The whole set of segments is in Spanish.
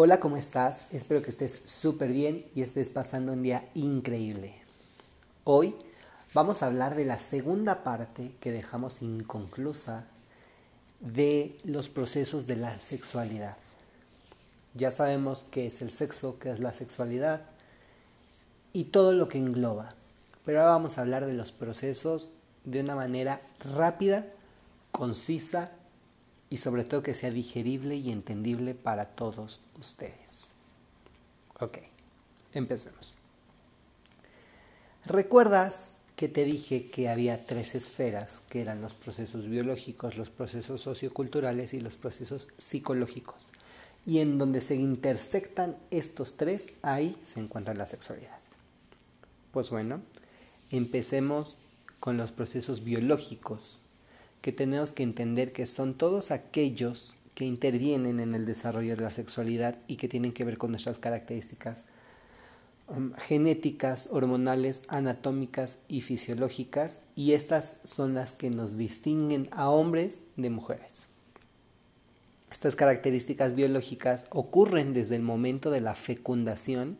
Hola, ¿cómo estás? Espero que estés súper bien y estés pasando un día increíble. Hoy vamos a hablar de la segunda parte que dejamos inconclusa de los procesos de la sexualidad. Ya sabemos qué es el sexo, qué es la sexualidad y todo lo que engloba. Pero ahora vamos a hablar de los procesos de una manera rápida, concisa y sobre todo que sea digerible y entendible para todos ustedes. Ok, empecemos. ¿Recuerdas que te dije que había tres esferas, que eran los procesos biológicos, los procesos socioculturales y los procesos psicológicos? Y en donde se intersectan estos tres, ahí se encuentra la sexualidad. Pues bueno, empecemos con los procesos biológicos, que tenemos que entender que son todos aquellos que intervienen en el desarrollo de la sexualidad y que tienen que ver con nuestras características um, genéticas, hormonales, anatómicas y fisiológicas, y estas son las que nos distinguen a hombres de mujeres. Estas características biológicas ocurren desde el momento de la fecundación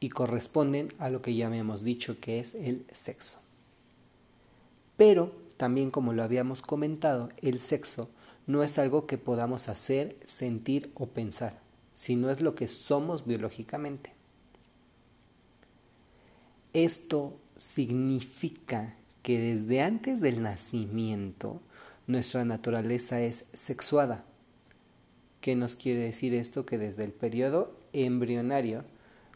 y corresponden a lo que ya hemos dicho que es el sexo. Pero también como lo habíamos comentado, el sexo no es algo que podamos hacer, sentir o pensar, sino es lo que somos biológicamente. Esto significa que desde antes del nacimiento nuestra naturaleza es sexuada. ¿Qué nos quiere decir esto? Que desde el periodo embrionario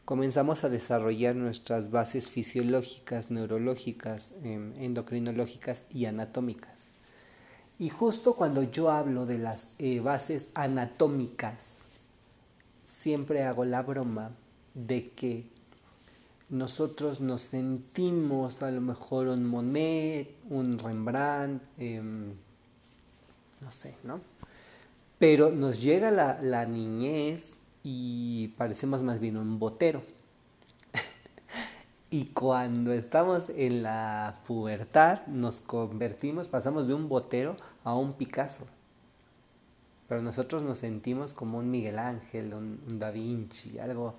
comenzamos a desarrollar nuestras bases fisiológicas, neurológicas, em, endocrinológicas y anatómicas. Y justo cuando yo hablo de las eh, bases anatómicas, siempre hago la broma de que nosotros nos sentimos a lo mejor un Monet, un Rembrandt, em, no sé, ¿no? Pero nos llega la, la niñez y parecemos más bien un botero. y cuando estamos en la pubertad nos convertimos, pasamos de un botero a un Picasso. Pero nosotros nos sentimos como un Miguel Ángel, un, Da Vinci, algo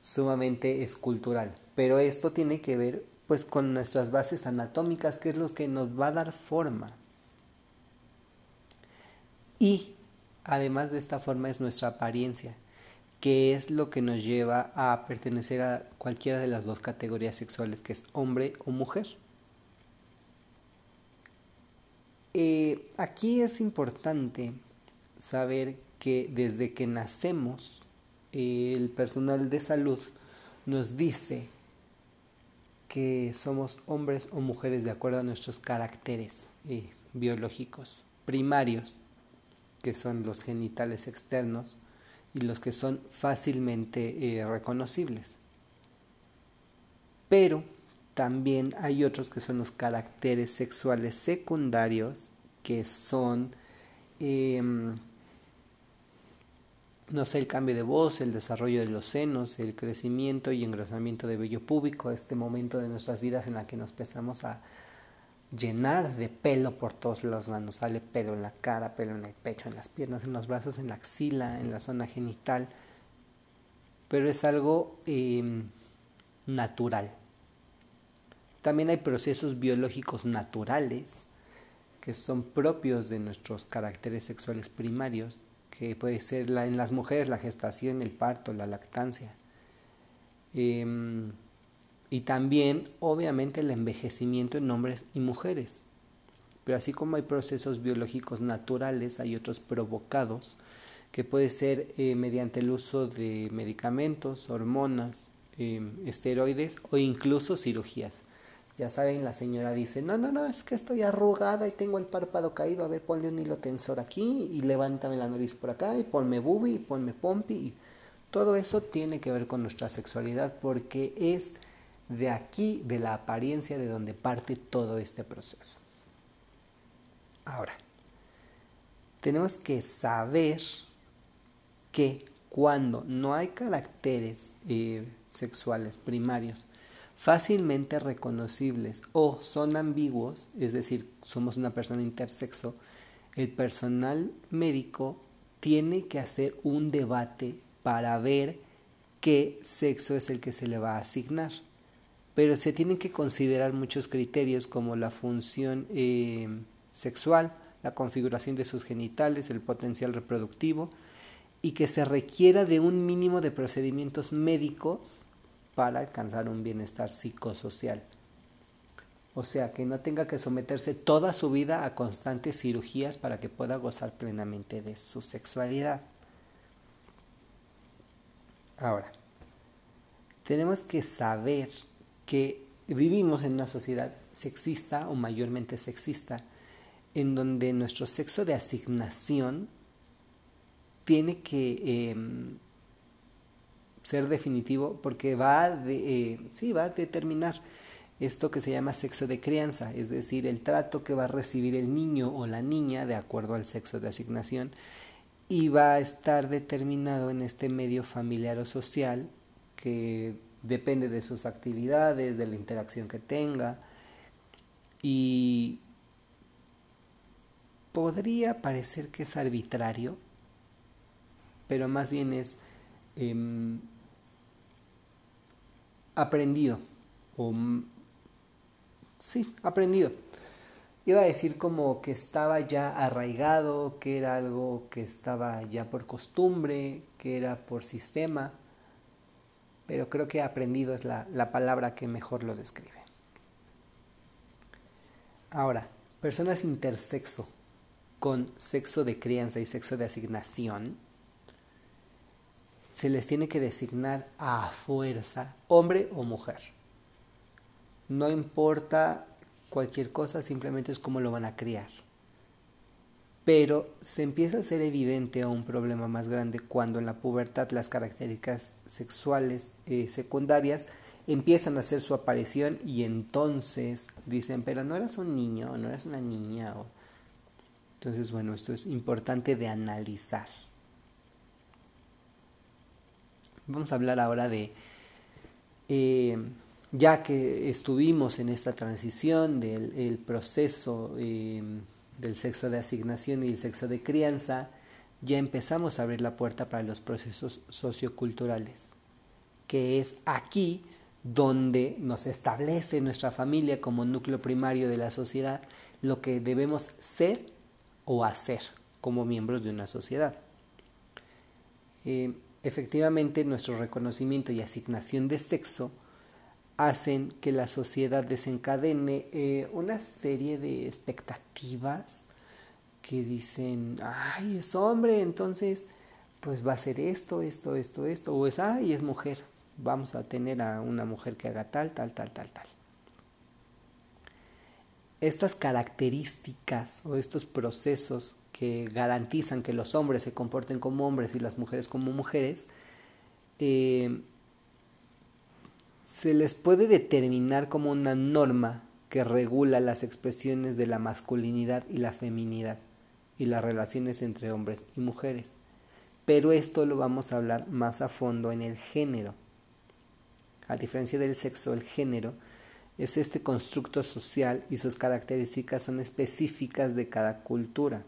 sumamente escultural. Pero esto tiene que ver pues con nuestras bases anatómicas, que es lo que nos va a dar forma. Y además de esta forma es nuestra apariencia que es lo que nos lleva a pertenecer a cualquiera de las dos categorías sexuales, que es hombre o mujer. Eh, aquí es importante saber que desde que nacemos, el personal de salud nos dice que somos hombres o mujeres de acuerdo a nuestros caracteres eh, biológicos primarios, que son los genitales externos, y los que son fácilmente eh, reconocibles. Pero también hay otros que son los caracteres sexuales secundarios, que son, em, no sé, el cambio de voz, el desarrollo de los senos, el crecimiento y engrosamiento de vello púbico, este momento de nuestras vidas en la que nos empezamos a llenar de pelo por todos lados. Nos sale pelo en la cara, pelo en el pecho, en las piernas, en los brazos, en la axila, en la zona genital. Pero es algo em, natural. También hay procesos biológicos naturales que son propios de nuestros caracteres sexuales primarios, que puede ser en las mujeres la gestación, el parto, la lactancia. Em, y también obviamente el envejecimiento en hombres y mujeres. Pero así como hay procesos biológicos naturales, hay otros provocados, que puede ser eh, mediante el uso de medicamentos, hormonas, em, esteroides o incluso cirugías. Ya saben, la señora dice, no, no, no, es que estoy arrugada y tengo el párpado caído, a ver, ponle un hilo tensor aquí y levántame la nariz por acá y ponme bubi y ponme pompi. Todo eso tiene que ver con nuestra sexualidad porque es de aquí, de la apariencia de donde parte todo este proceso. Ahora, tenemos que saber que cuando no hay caracteres eh, sexuales primarios fácilmente reconocibles o son ambiguos, es decir, somos una persona intersexo, el personal médico tiene que hacer un debate para ver qué sexo es el que se le va a asignar. Pero se tienen que considerar muchos criterios como la función eh, sexual, la configuración de sus genitales, el potencial reproductivo y que se requiera de un mínimo de procedimientos médicos para alcanzar un bienestar psicosocial. O sea, que no tenga que someterse toda su vida a constantes cirugías para que pueda gozar plenamente de su sexualidad. Ahora, tenemos que saber que vivimos en una sociedad sexista o mayormente sexista, en donde nuestro sexo de asignación tiene que em, ser definitivo porque va, de, eh, va a determinar esto que se llama sexo de crianza, es decir, el trato que va a recibir el niño o la niña de acuerdo al sexo de asignación y va a estar determinado en este medio familiar o social que depende de sus actividades, de la interacción que tenga y podría parecer que es arbitrario, pero más bien es em, aprendido o sí, aprendido. Iba a decir como que estaba ya arraigado, que era algo que estaba ya por costumbre, que era por sistema, pero creo que aprendido es la, la palabra que mejor lo describe. Ahora, personas intersexo con sexo de crianza y sexo de asignación, se les tiene que designar a fuerza hombre o mujer. No importa cualquier cosa, simplemente es cómo lo van a criar. Pero se empieza a ser evidente un problema más grande cuando en la pubertad las características sexuales eh, secundarias empiezan a hacer su aparición y entonces dicen, pero no eras un niño, no eras una niña. Entonces, bueno, esto es importante de analizar. Vamos a hablar ahora de eh, ya que estuvimos en esta transición del proceso em, del sexo de asignación y el sexo de crianza, ya empezamos a abrir la puerta para los procesos socioculturales, que es aquí donde nos establece nuestra familia como núcleo primario de la sociedad lo que debemos ser o hacer como miembros de una sociedad. Em, efectivamente, nuestro reconocimiento y asignación de sexo hacen que la sociedad desencadene eh, una serie de expectativas que dicen, ay, es hombre, entonces pues va a ser esto, esto, esto, esto, o es, ay, es mujer, vamos a tener a una mujer que haga tal, tal, tal, tal, tal. Estas características o estos procesos que garantizan que los hombres se comporten como hombres y las mujeres como mujeres, eh, se les puede determinar como una norma que regula las expresiones de la masculinidad y la feminidad y las relaciones entre hombres y mujeres. Pero esto lo vamos a hablar más a fondo en el género. A diferencia del sexo, el género es este constructo social y sus características son específicas de cada cultura.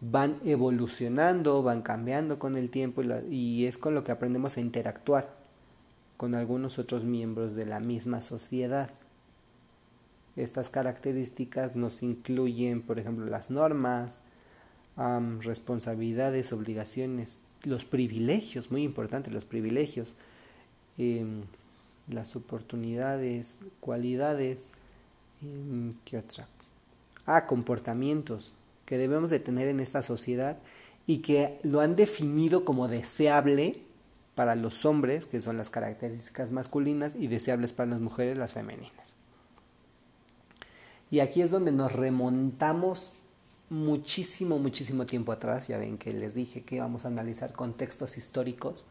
Van evolucionando, van cambiando con el tiempo y, es con lo que aprendemos a interactuar con algunos otros miembros de la misma sociedad. Estas características nos incluyen, por ejemplo, las normas, responsabilidades, obligaciones, los privilegios, muy importante, los privilegios, em, las oportunidades, cualidades, em, ¿qué otra? Ah, comportamientos que debemos de tener en esta sociedad y que lo han definido como deseable para los hombres, que son las características masculinas, y deseables para las mujeres, las femeninas. Y aquí es donde nos remontamos muchísimo, muchísimo tiempo atrás. Ya ven que les dije que íbamos a analizar contextos históricos.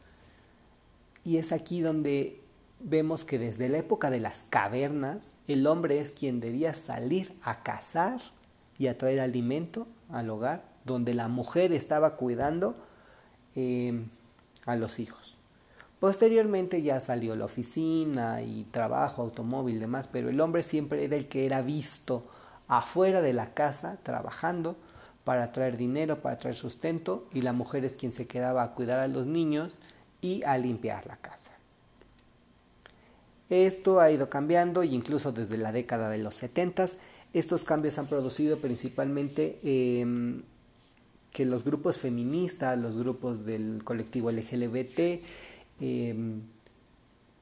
Y es aquí donde vemos que desde la época de las cavernas, el hombre es quien debía salir a cazar y a traer alimento al hogar, donde la mujer estaba cuidando eh, a los hijos. Posteriormente ya salió la oficina y trabajo, automóvil, demás, pero el hombre siempre era el que era visto afuera de la casa trabajando para traer dinero, para traer sustento, y la mujer es quien se quedaba a cuidar a los niños y a limpiar la casa. Esto ha ido cambiando y incluso desde la década de los 70 estos cambios han producido principalmente em, que los grupos feministas, los grupos del colectivo LGBT, em,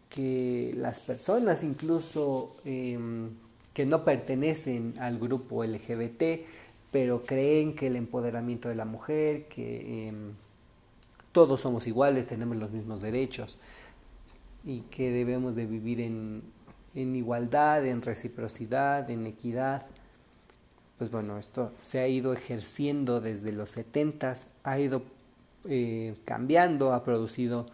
que las personas incluso em, que no pertenecen al grupo LGBT, pero creen que el empoderamiento de la mujer, que todos somos iguales, tenemos los mismos derechos y que debemos de vivir en, en igualdad, en reciprocidad, en equidad. Pues bueno, esto se ha ido ejerciendo desde los 70, ha ido eh, cambiando, ha producido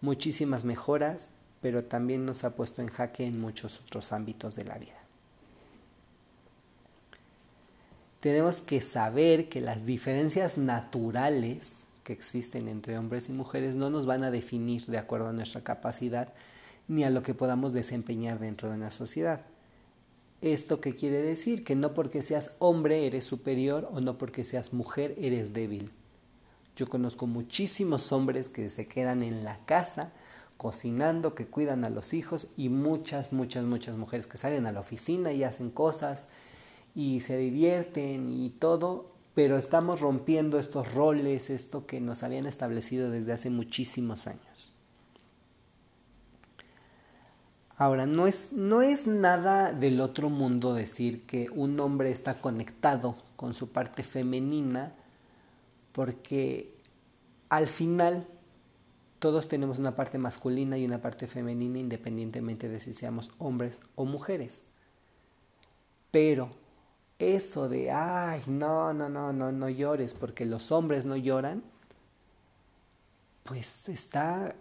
muchísimas mejoras, pero también nos ha puesto en jaque en muchos otros ámbitos de la vida. Tenemos que saber que las diferencias naturales que existen entre hombres y mujeres no nos van a definir de acuerdo a nuestra capacidad ni a lo que podamos desempeñar dentro de una sociedad. ¿Esto qué quiere decir? Que no porque seas hombre eres superior o no porque seas mujer eres débil. Yo conozco muchísimos hombres que se quedan en la casa cocinando, que cuidan a los hijos y muchas, muchas, muchas mujeres que salen a la oficina y hacen cosas y se divierten y todo, pero estamos rompiendo estos roles, esto que nos habían establecido desde hace muchísimos años. Ahora, no es, no es nada del otro mundo decir que un hombre está conectado con su parte femenina, porque al final todos tenemos una parte masculina y una parte femenina independientemente de si seamos hombres o mujeres. Pero eso de, ay, no, no, no, no, no llores porque los hombres no lloran, pues está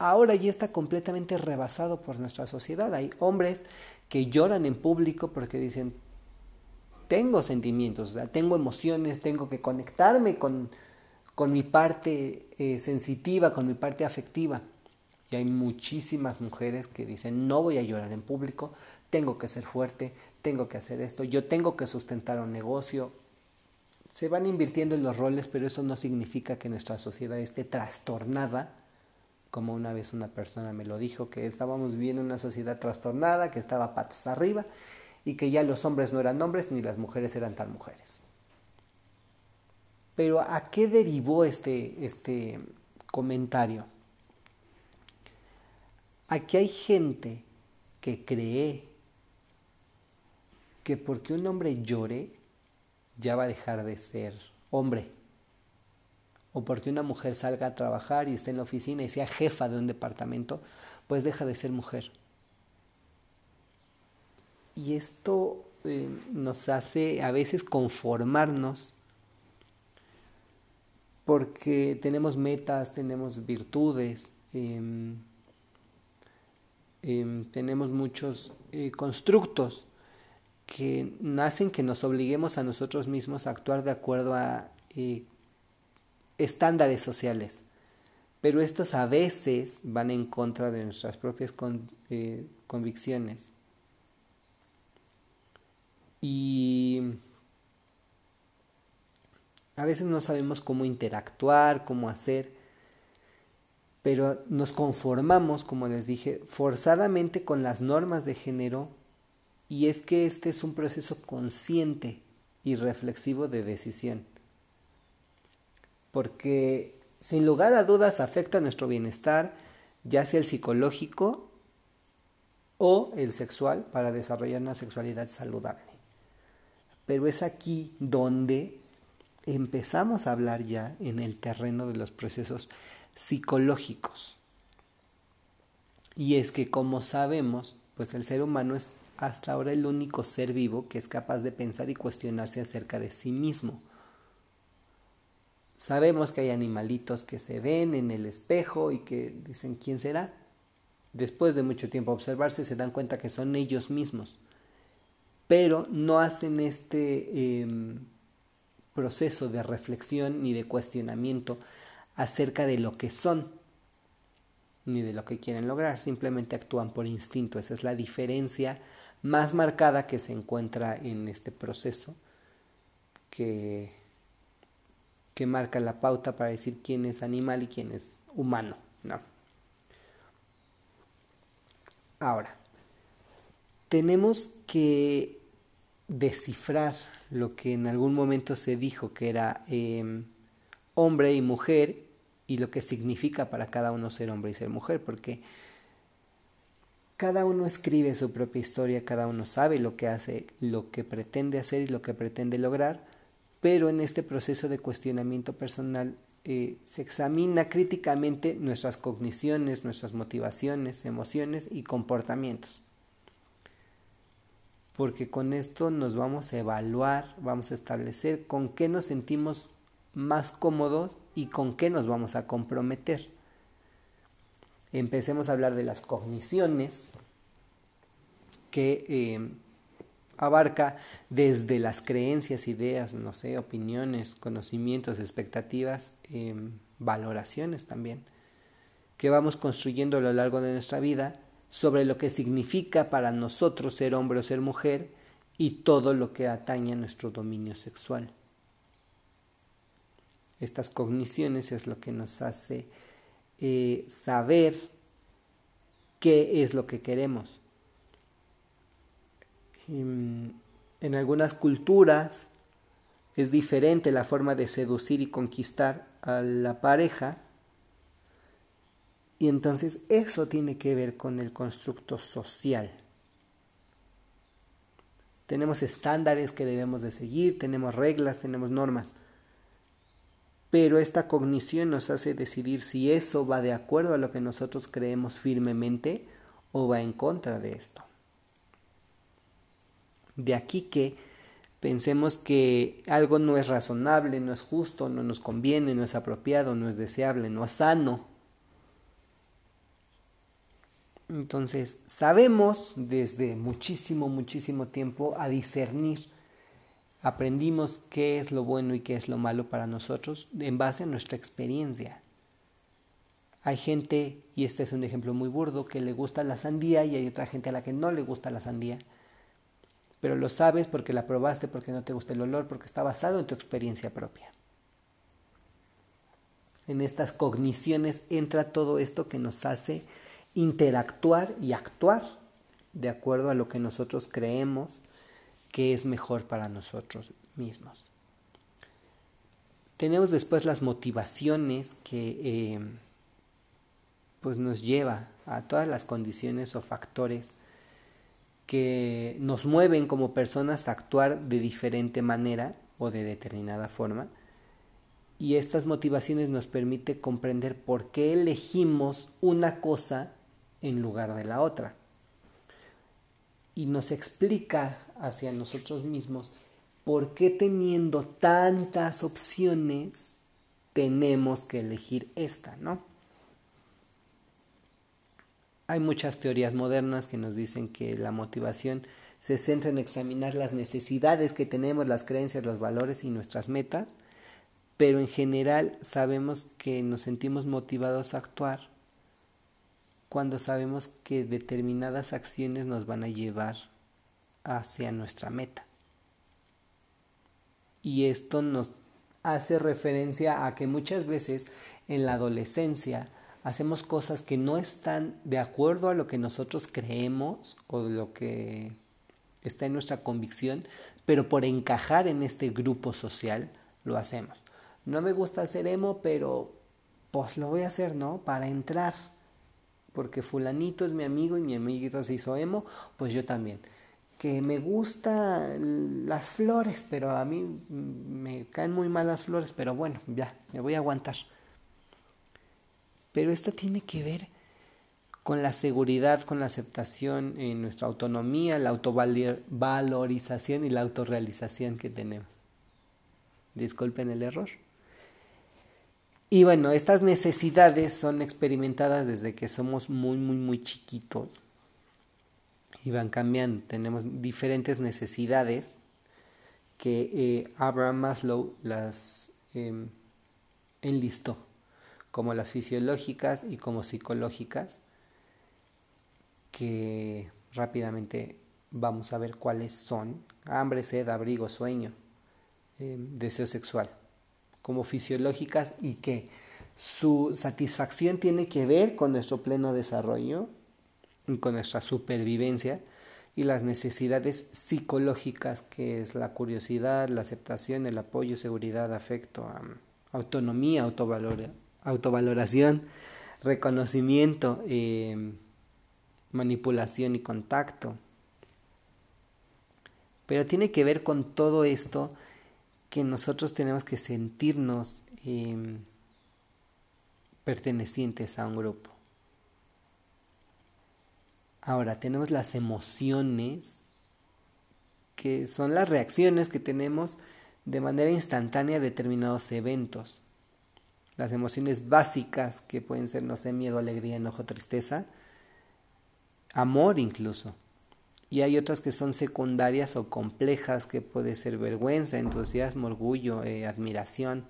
ahora ya está completamente rebasado por nuestra sociedad. Hay hombres que lloran en público porque dicen, tengo sentimientos, tengo emociones, tengo que conectarme con, con mi parte eh, sensitiva, con mi parte afectiva. Y hay muchísimas mujeres que dicen, no voy a llorar en público, tengo que ser fuerte, tengo que hacer esto, yo tengo que sustentar un negocio. Se van invirtiendo en los roles, pero eso no significa que nuestra sociedad esté trastornada como una vez una persona me lo dijo, que estábamos viviendo una sociedad trastornada, que estaba patas arriba y que ya los hombres no eran hombres ni las mujeres eran tal mujeres. Pero ¿a qué derivó este, este comentario? Aquí hay gente que cree que porque un hombre llore ya va a dejar de ser hombre o porque una mujer salga a trabajar y esté en la oficina y sea jefa de un departamento, pues deja de ser mujer. Y esto eh, nos hace a veces conformarnos porque tenemos metas, tenemos virtudes, em, em, tenemos muchos eh, constructos que hacen que nos obliguemos a nosotros mismos a actuar de acuerdo a eh, estándares sociales. Pero estos a veces van en contra de nuestras propias eh, convicciones. Y a veces no sabemos cómo interactuar, cómo hacer, pero nos conformamos, como les dije, forzadamente con las normas de género y es que este es un proceso consciente y reflexivo de decisión porque sin lugar a dudas afecta nuestro bienestar, ya sea el psicológico o el sexual, para desarrollar una sexualidad saludable. Pero es aquí donde empezamos a hablar ya en el terreno de los procesos psicológicos. Y es que como sabemos, pues el ser humano es hasta ahora el único ser vivo que es capaz de pensar y cuestionarse acerca de sí mismo. Sabemos que hay animalitos que se ven en el espejo y que dicen quién será. Después de mucho tiempo observarse se dan cuenta que son ellos mismos, pero no hacen este em, proceso de reflexión ni de cuestionamiento acerca de lo que son ni de lo que quieren lograr, simplemente actúan por instinto. Esa es la diferencia más marcada que se encuentra en este proceso que, que marca la pauta para decir quién es animal y quién es humano. ¿no? Ahora, tenemos que descifrar lo que en algún momento se dijo que era em, hombre y mujer y lo que significa para cada uno ser hombre y ser mujer, porque cada uno escribe su propia historia, cada uno sabe lo que hace, lo que pretende hacer y lo que pretende lograr, pero en este proceso de cuestionamiento personal eh, se examina críticamente nuestras cogniciones, nuestras motivaciones, emociones y comportamientos. Porque con esto nos vamos a evaluar, vamos a establecer con qué nos sentimos más cómodos y con qué nos vamos a comprometer. Empecemos a hablar de las cogniciones, que eh, abarca desde las creencias, ideas, no sé, opiniones, conocimientos, expectativas, em, valoraciones también, que vamos construyendo a lo largo de nuestra vida sobre lo que significa para nosotros ser hombre o ser mujer y todo lo que atañe a nuestro dominio sexual. Estas cogniciones es lo que nos hace eh, saber qué es lo que queremos en algunas culturas es diferente la forma de seducir y conquistar a la pareja. Y entonces eso tiene que ver con el constructo social. Tenemos estándares que debemos de seguir, tenemos reglas, tenemos normas. Pero esta cognición nos hace decidir si eso va de acuerdo a lo que nosotros creemos firmemente o va en contra de esto. De aquí que pensemos que algo no es razonable, no es justo, no nos conviene, no es apropiado, no es deseable, no es sano. Entonces, sabemos desde muchísimo, muchísimo tiempo a discernir. Aprendimos qué es lo bueno y qué es lo malo para nosotros en base a nuestra experiencia. Hay gente, y este es un ejemplo muy burdo, que le gusta la sandía y hay otra gente a la que no le gusta la sandía pero lo sabes porque la probaste, porque no te gusta el olor, porque está basado en tu experiencia propia. En estas cogniciones entra todo esto que nos hace interactuar y actuar de acuerdo a lo que nosotros creemos que es mejor para nosotros mismos. Tenemos después las motivaciones que eh, pues nos lleva a todas las condiciones o factores que nos mueven como personas a actuar de diferente manera o de determinada forma. Y estas motivaciones nos permiten comprender por qué elegimos una cosa en lugar de la otra. Y nos explica hacia nosotros mismos por qué teniendo tantas opciones tenemos que elegir esta, ¿no? Hay muchas teorías modernas que nos dicen que la motivación se centra en examinar las necesidades que tenemos, las creencias, los valores y nuestras metas, pero en general sabemos que nos sentimos motivados a actuar cuando sabemos que determinadas acciones nos van a llevar hacia nuestra meta. Y esto nos hace referencia a que muchas veces en la adolescencia hacemos cosas que no están de acuerdo a lo que nosotros creemos o lo que está en nuestra convicción, pero por encajar en este grupo social lo hacemos. No me gusta hacer emo, pero pues lo voy a hacer, ¿no? Para entrar. Porque fulanito es mi amigo y mi amiguito se hizo emo, pues yo también. Que me gustan las flores, pero a mí me caen muy mal las flores, pero bueno, ya, me voy a aguantar. Pero esto tiene que ver con la seguridad, con la aceptación en nuestra autonomía, la autovalorización y la autorrealización que tenemos. Disculpen el error. Y bueno, estas necesidades son experimentadas desde que somos muy, muy, muy chiquitos y van cambiando. Tenemos diferentes necesidades que eh, Abraham Maslow las em, enlistó como las fisiológicas y como psicológicas, que rápidamente vamos a ver cuáles son. Hambre, sed, abrigo, sueño. em, deseo sexual, como fisiológicas y que su satisfacción tiene que ver con nuestro pleno desarrollo y con nuestra supervivencia y las necesidades psicológicas que es la curiosidad, la aceptación, el apoyo, seguridad, afecto, autonomía, autovaloración, reconocimiento, em, manipulación y contacto. Pero tiene que ver con todo esto que nosotros tenemos que sentirnos em, pertenecientes a un grupo. Ahora, tenemos las emociones, que son las reacciones que tenemos de manera instantánea a determinados eventos. Las emociones básicas, que pueden ser, no sé, miedo, alegría, enojo, tristeza, amor incluso. Y hay otras que son secundarias o complejas, que puede ser vergüenza, entusiasmo, orgullo, eh, admiración.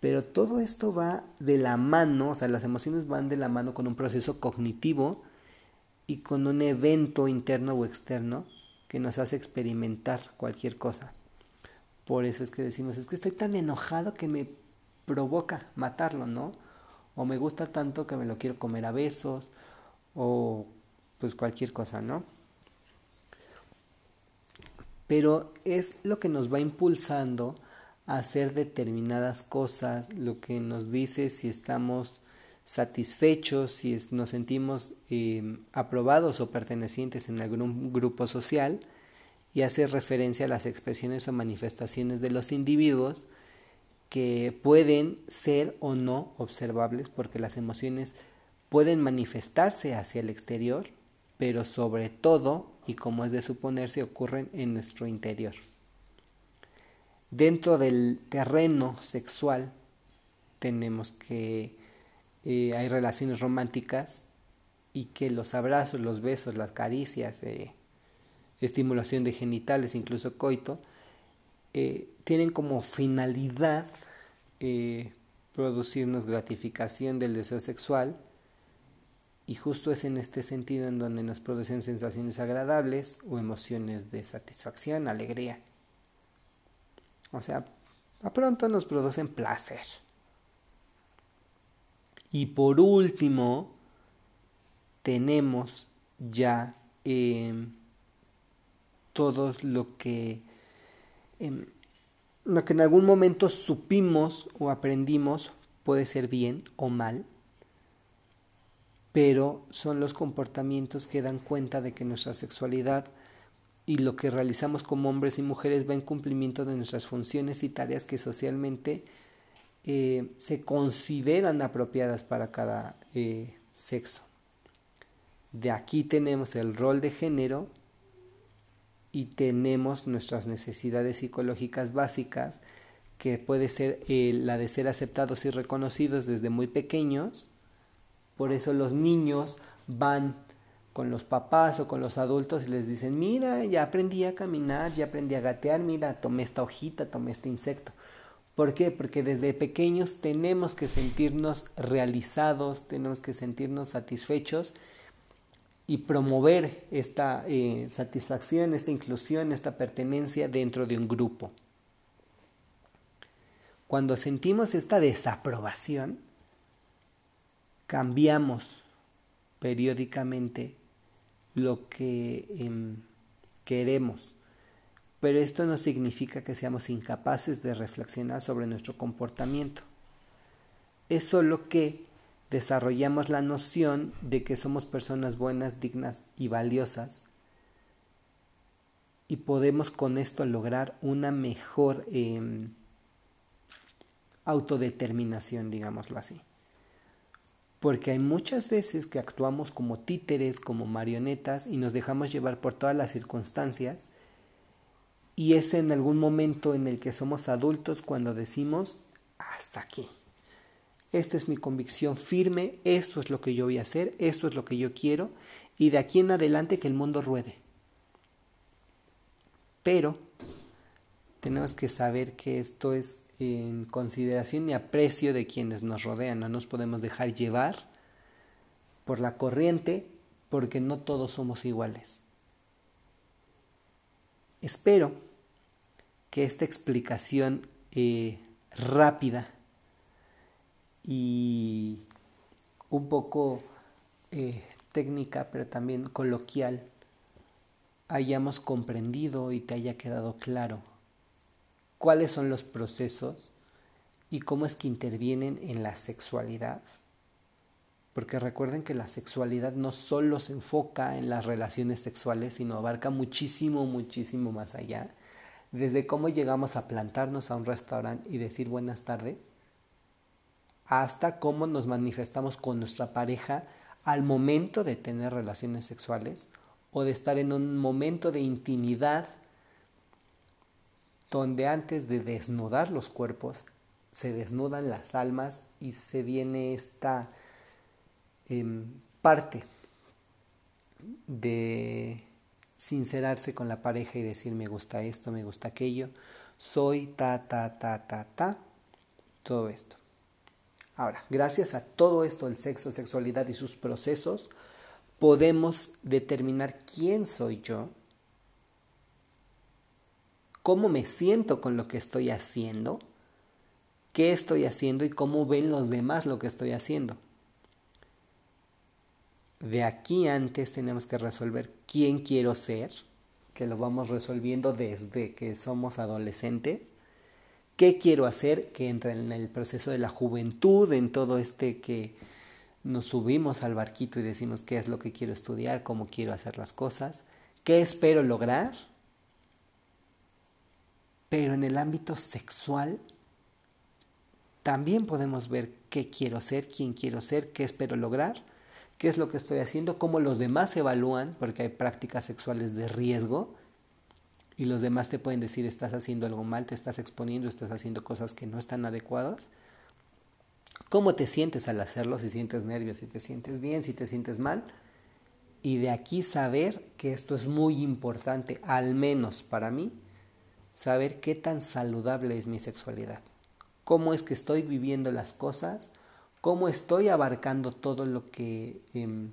Pero todo esto va de la mano, o sea, las emociones van de la mano con un proceso cognitivo y con un evento interno o externo que nos hace experimentar cualquier cosa. Por eso es que decimos, es que estoy tan enojado que me provoca matarlo, ¿no? O me gusta tanto que me lo quiero comer a besos, o pues cualquier cosa, ¿no? Pero es lo que nos va impulsando a hacer determinadas cosas, lo que nos dice si estamos satisfechos, si nos sentimos em, aprobados o pertenecientes en algún grupo social y hace referencia a las expresiones o manifestaciones de los individuos que pueden ser o no observables porque las emociones pueden manifestarse hacia el exterior, pero sobre todo, y como es de suponerse, ocurren en nuestro interior. Dentro del terreno sexual tenemos que eh, hay relaciones románticas y que los abrazos, los besos, las caricias, eh, estimulación de genitales, incluso coito, eh, tienen como finalidad producirnos gratificación del deseo sexual y justo es en este sentido en donde nos producen sensaciones agradables o emociones de satisfacción, alegría. O sea, a pronto nos producen placer. Y por último, tenemos ya eh, todo lo que, em, lo que en algún momento supimos o aprendimos puede ser bien o mal, pero son los comportamientos que dan cuenta de que nuestra sexualidad y lo que realizamos como hombres y mujeres va en cumplimiento de nuestras funciones y tareas que socialmente eh, se consideran apropiadas para cada eh, sexo. De aquí tenemos el rol de género y tenemos nuestras necesidades psicológicas básicas, que puede ser eh, la de ser aceptados y reconocidos desde muy pequeños. Por eso los niños van con los papás o con los adultos y les dicen, mira, ya aprendí a caminar, ya aprendí a gatear, mira, tomé esta hojita, tomé este insecto. ¿Por qué? Porque desde pequeños tenemos que sentirnos realizados, tenemos que sentirnos satisfechos y promover esta eh, satisfacción, esta inclusión, esta pertenencia dentro de un grupo. Cuando sentimos esta desaprobación, cambiamos periódicamente lo que em, queremos pero esto no significa que seamos incapaces de reflexionar sobre nuestro comportamiento. Es solo que desarrollamos la noción de que somos personas buenas, dignas y valiosas y podemos con esto lograr una mejor em, autodeterminación, digámoslo así. Porque hay muchas veces que actuamos como títeres, como marionetas y nos dejamos llevar por todas las circunstancias y es en algún momento en el que somos adultos cuando decimos, hasta aquí. Esta es mi convicción firme, esto es lo que yo voy a hacer, esto es lo que yo quiero, y de aquí en adelante que el mundo ruede. Pero tenemos que saber que esto es en consideración y aprecio de quienes nos rodean, no nos podemos dejar llevar por la corriente porque no todos somos iguales. Espero que esta explicación eh, rápida y un poco eh, técnica, pero también coloquial, hayamos comprendido y te haya quedado claro cuáles son los procesos y cómo es que intervienen en la sexualidad. Porque recuerden que la sexualidad no solo se enfoca en las relaciones sexuales, sino abarca muchísimo, muchísimo más allá. Desde cómo llegamos a plantarnos a un restaurante y decir buenas tardes, hasta cómo nos manifestamos con nuestra pareja al momento de tener relaciones sexuales o de estar en un momento de intimidad donde antes de desnudar los cuerpos se desnudan las almas y se viene esta em, parte de sincerarse con la pareja y decir me gusta esto, me gusta aquello, soy ta, ta, ta, ta, ta, todo esto. Ahora, gracias a todo esto, el sexo, sexualidad y sus procesos, podemos determinar quién soy yo, cómo me siento con lo que estoy haciendo, qué estoy haciendo y cómo ven los demás lo que estoy haciendo. De aquí antes tenemos que resolver quién quiero ser, que lo vamos resolviendo desde que somos adolescentes qué quiero hacer, que entra en el proceso de la juventud, en todo este que nos subimos al barquito y decimos qué es lo que quiero estudiar, cómo quiero hacer las cosas, qué espero lograr. Pero en el ámbito sexual también podemos ver qué quiero ser, quién quiero ser, qué espero lograr, qué es lo que estoy haciendo, cómo los demás evalúan, porque hay prácticas sexuales de riesgo y los demás te pueden decir estás haciendo algo mal, te estás exponiendo, estás haciendo cosas que no están adecuadas. ¿Cómo te sientes al hacerlo? Si sientes nervios, si te sientes bien, si te sientes mal. Y de aquí saber que esto es muy importante, al menos para mí, saber qué tan saludable es mi sexualidad. Cómo es que estoy viviendo las cosas, cómo estoy abarcando todo lo que, em,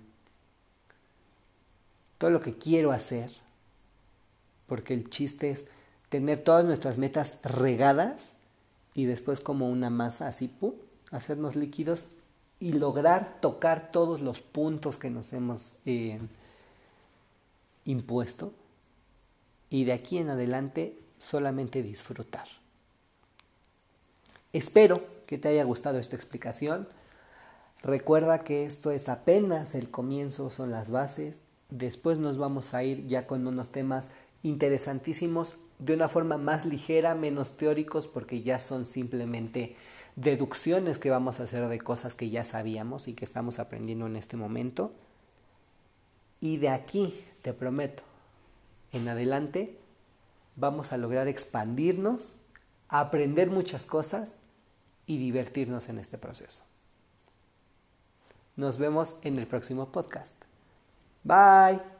todo lo que quiero hacer porque el chiste es tener todas nuestras metas regadas y después como una masa así, hacernos líquidos y lograr tocar todos los puntos que nos hemos eh, impuesto y de aquí en adelante solamente disfrutar. Espero que te haya gustado esta explicación. Recuerda que esto es apenas el comienzo, son las bases. Después nos vamos a ir ya con unos temas interesantísimos de una forma más ligera, menos teóricos, porque ya son simplemente deducciones que vamos a hacer de cosas que ya sabíamos y que estamos aprendiendo en este momento. Y de aquí, te prometo, en adelante vamos a lograr expandirnos, aprender muchas cosas y divertirnos en este proceso. Nos vemos en el próximo podcast. Bye.